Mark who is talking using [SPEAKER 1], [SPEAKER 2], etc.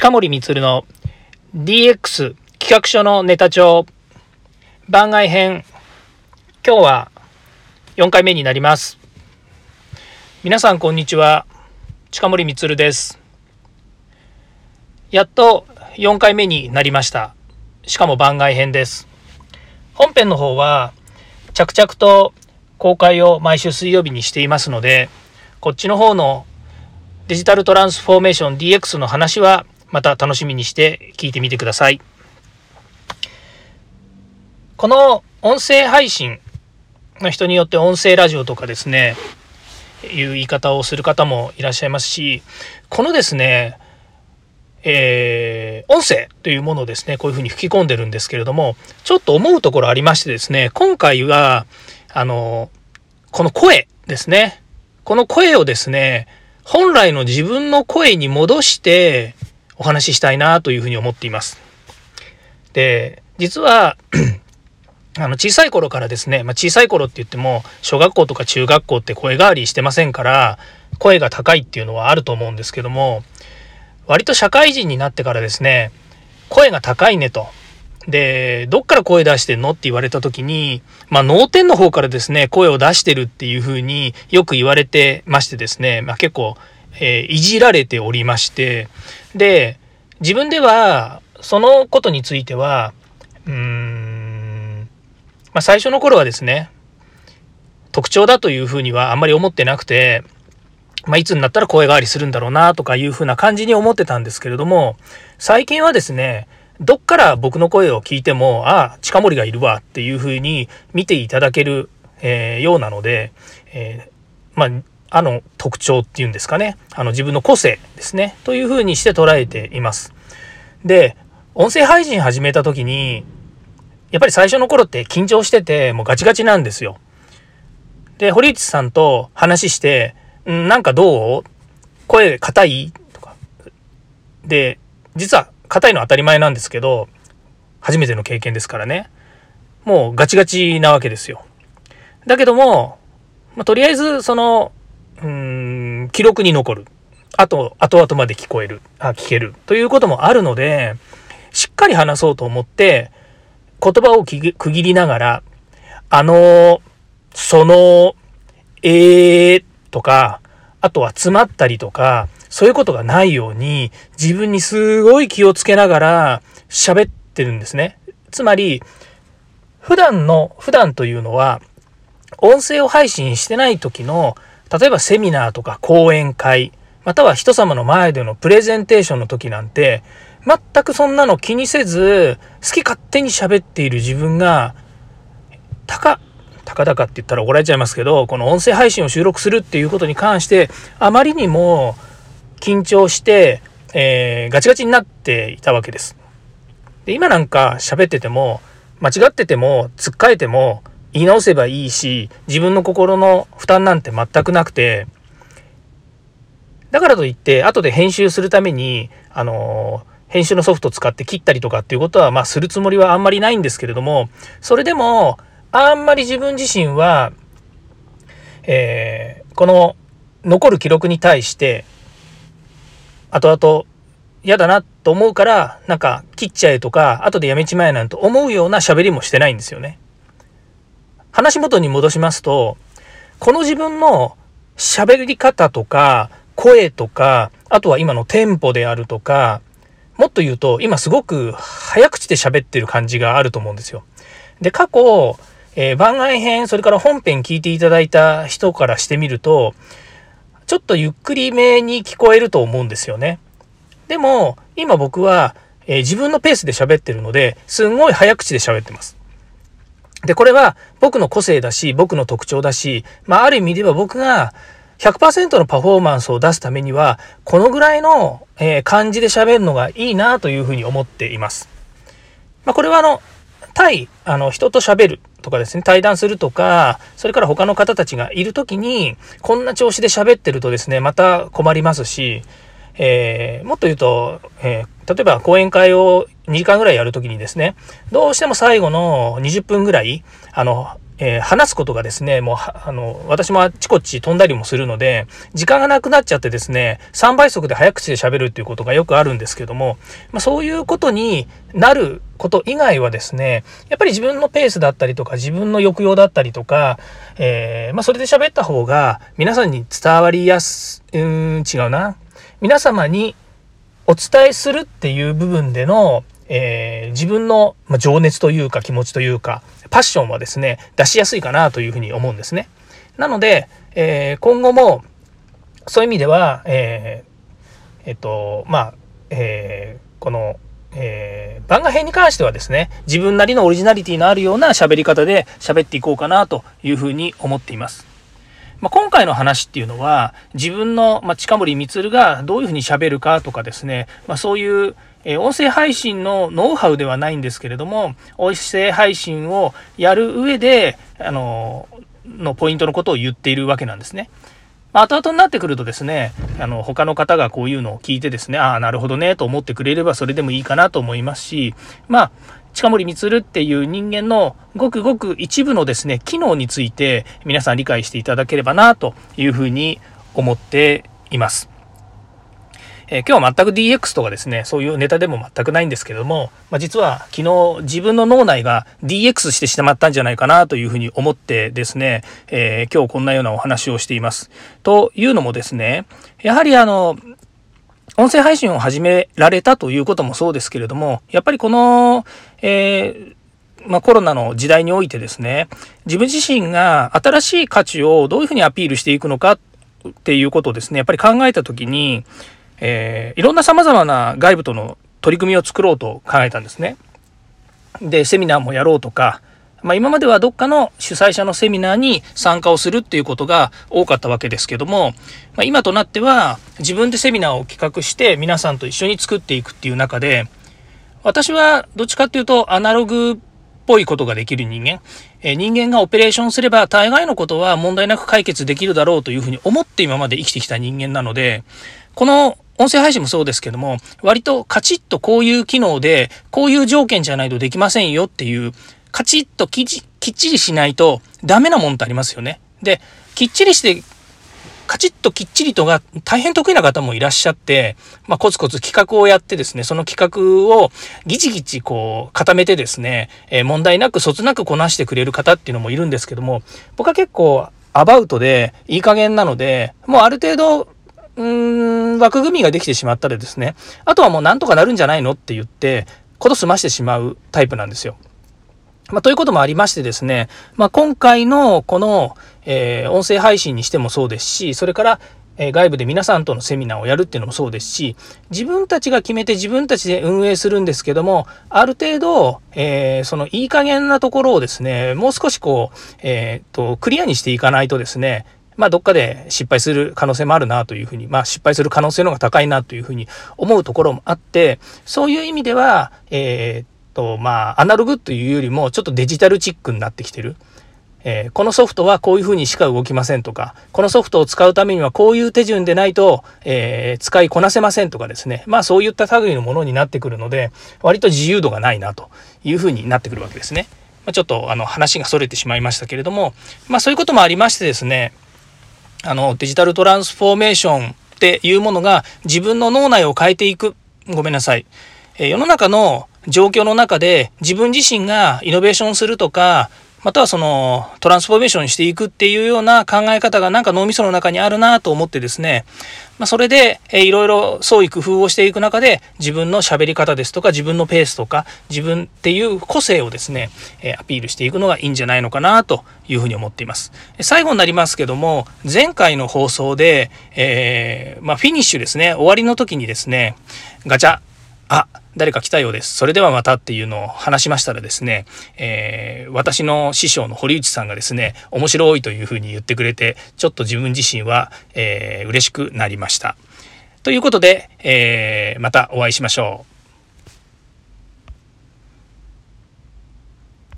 [SPEAKER 1] 近森光の DX 企画書のネタ帳番外編。今日は4回目になります。皆さんこんにちは。近森光です。やっと4回目になりました。しかも番外編です。本編の方は着々と公開を毎週水曜日にしていますのでこっちの方のデジタルトランスフォーメーション DX の話はまた楽しみにして聞いてみてください。この音声配信の人によって音声ラジオとかですね、いう言い方をする方もいらっしゃいますし、このですね、えー、音声というものをですね、こういうふうに吹き込んでるんですけれども、ちょっと思うところありましてですね、今回は、あの、この声ですね、この声をですね、本来の自分の声に戻してお話ししたいなというふうに思っています。で、実は あの小さい頃からですね、まあ、小さい頃って言っても小学校とか中学校って声変わりしてませんから声が高いっていうのはあると思うんですけども割と社会人になってからですね声が高いねとで、どっから声出してんのって言われた時に、まあ、脳天の方からですね、声を出してるっていうふうによく言われてましてですね、まあ、結構、えー、いじられておりまして、で、自分では、そのことについては、うーん、まあ、最初の頃はですね、特徴だというふうにはあんまり思ってなくて、まあ、いつになったら声変わりするんだろうなとかいうふうな感じに思ってたんですけれども、最近はですね、どっから僕の声を聞いても、ああ、近森がいるわっていうふうに見ていただける、えー、ようなので、えー、まあ、あの特徴っていうんですかね、あの自分の個性ですね、というふうにして捉えています。で、音声配信始めた時に、やっぱり最初の頃って緊張してて、もうガチガチなんですよ。で、堀内さんと話して、んなんかどう？声硬い？とか。で、実は硬いのは当たり前なんですけど、初めての経験ですからね。もうガチガチなわけですよ。だけども、まあ、とりあえず、その、うーん、記録に残る。あと、後々まで聞こえる。あ、聞ける。ということもあるので、しっかり話そうと思って、言葉を区切りながら、あの、その、えーとか、あとは詰まったりとか、そういうことがないように、自分にすごい気をつけながら喋ってるんですね。つまり、普段の、普段というのは、音声を配信してない時の、例えばセミナーとか講演会、または人様の前でのプレゼンテーションの時なんて、全くそんなの気にせず、好き勝手に喋っている自分が、たか、たかだかって言ったら怒られちゃいますけど、この音声配信を収録するっていうことに関して、あまりにも緊張して、えー、ガチガチになっていたわけです。で今なんか喋ってても間違っててもつっかえても言い直せばいいし自分の心の負担なんて全くなくてだからといって後で編集するためにあの編集のソフト使って切ったりとかっていうことはまあするつもりはあんまりないんですけれどもそれでもあんまり自分自身は、えー、この残る記録に対して後々嫌だなと思うからなんか切っちゃえとか後でやめちまえなんて思うような喋りもしてないんですよね。話元に戻しますとこの自分の喋り方とか声とかあとは今のテンポであるとかもっと言うと今すごく早口で喋ってる感じがあると思うんですよ。で過去、えー、番外編それから本編聞いていただいた人からしてみるとちょっとゆっくりめに聞こえると思うんですよね。でも、今僕は、えー、自分のペースで喋ってるので、すんごい早口で喋ってます。で、これは僕の個性だし、僕の特徴だし、まあ、ある意味では僕が100%のパフォーマンスを出すためには、このぐらいの、え、感じで喋るのがいいなというふうに思っています。まあ、これはあの、対、あの、人と喋るとかですね、対談するとか、それから他の方たちがいる時に、こんな調子で喋ってるとですね、また困りますし、えー、もっと言うと、えー、例えば講演会を2時間ぐらいやるときにですね、どうしても最後の20分ぐらい、あの、えー、話すことがですね、もう、あの、私もあっちこっち飛んだりもするので、時間がなくなっちゃってですね、3倍速で早口で喋るっていうことがよくあるんですけども、まあ、そういうことになること以外はですね、やっぱり自分のペースだったりとか、自分の抑揚だったりとか、えー、まあ、それで喋った方が、皆さんに伝わりやす、うん、違うな。皆様にお伝えするっていう部分での、えー、自分の情熱というか気持ちというか、パッションはですね、出しやすいかなというふうに思うんですね。なので、えー、今後も、そういう意味では、えー、えっと、まあ、えー、この、えー、番外編に関してはですね、自分なりのオリジナリティのあるような喋り方で喋っていこうかなというふうに思っています。まあ、今回の話っていうのは、自分の、まあ、近森光がどういうふうに喋るかとかですね、まあ、そういう、え音声配信のノウハウではないんですけれども、音声配信をやる上で、あの、のポイントのことを言っているわけなんですね。ま後々になってくるとですね、あの、他の方がこういうのを聞いてですね、ああ、なるほどね、と思ってくれればそれでもいいかなと思いますし、まあ、近森光っていう人間のごくごく一部のですね、機能について皆さん理解していただければなというふうに思っています。えー、今日は全く DX とかですね、そういうネタでも全くないんですけれども、まあ、実は昨日自分の脳内が DX してしまったんじゃないかなというふうに思ってですね、えー、今日こんなようなお話をしています。というのもですね、やはりあの、音声配信を始められたということもそうですけれども、やっぱりこの、えーまあ、コロナの時代においてですね、自分自身が新しい価値をどういうふうにアピールしていくのかっていうことをですね、やっぱり考えたときに、えー、いろんな様々な外部との取り組みを作ろうと考えたんですね。で、セミナーもやろうとか、まあ、今まではどっかの主催者のセミナーに参加をするっていうことが多かったわけですけども、まあ、今となっては自分でセミナーを企画して皆さんと一緒に作っていくっていう中で、私はどっちかっていうとアナログっぽいことができる人間、えー、人間がオペレーションすれば大概のことは問題なく解決できるだろうというふうに思って今まで生きてきた人間なので、この音声配信もそうですけども、割とカチッとこういう機能で、こういう条件じゃないとできませんよっていう、カチッときちきっちりしないとダメなもんってありますよね。で、きっちりして、カチッときっちりとが大変得意な方もいらっしゃって、まあ、コツコツ企画をやってですね、その企画をギチギチこう固めてですね、えー、問題なくそつなくこなしてくれる方っていうのもいるんですけども、僕は結構アバウトでいい加減なので、もうある程度うーん、枠組みができてしまったらですね、あとはもうなんとかなるんじゃないのって言って、こと済ましてしまうタイプなんですよ。まあ、ということもありましてですね、まあ、今回のこの、えー、音声配信にしてもそうですし、それから、えー、外部で皆さんとのセミナーをやるっていうのもそうですし、自分たちが決めて自分たちで運営するんですけども、ある程度、えー、そのいい加減なところをですね、もう少しこう、えっと、クリアにしていかないとですね、まあ、どっかで失敗する可能性もあるなというふうに、まあ、失敗する可能性の方が高いなというふうに思うところもあって、そういう意味では、えー、と、まあ、アナログというよりも、ちょっとデジタルチックになってきてる。えー、このソフトはこういうふうにしか動きませんとか、このソフトを使うためにはこういう手順でないと、えー、使いこなせませんとかですね。まあそういった類のものになってくるので、割と自由度がないなというふうになってくるわけですね。まあ、ちょっとあの話が逸れてしまいましたけれども、まあそういうこともありましてですね、あの、デジタルトランスフォーメーションっていうものが自分の脳内を変えていく。ごめんなさい。え世の中の状況の中で自分自身がイノベーションするとか、またはそのトランスフォーメーションしていくっていうような考え方がなんか脳みその中にあるなと思ってですね、まあ、それで、えいろいろ創意工夫をしていく中で自分の喋り方ですとか自分のペースとか自分っていう個性をですね、えアピールしていくのがいいんじゃないのかなというふうに思っています。最後になりますけども前回の放送で、えー、まあ、フィニッシュですね終わりの時にですねガチャあ誰か来たようです。それではまたっていうのを話しましたらですね、えー、私の師匠の堀内さんがですね、面白いというふうに言ってくれて、ちょっと自分自身は、えー、嬉しくなりました。ということで、えー、またお会いしましょう。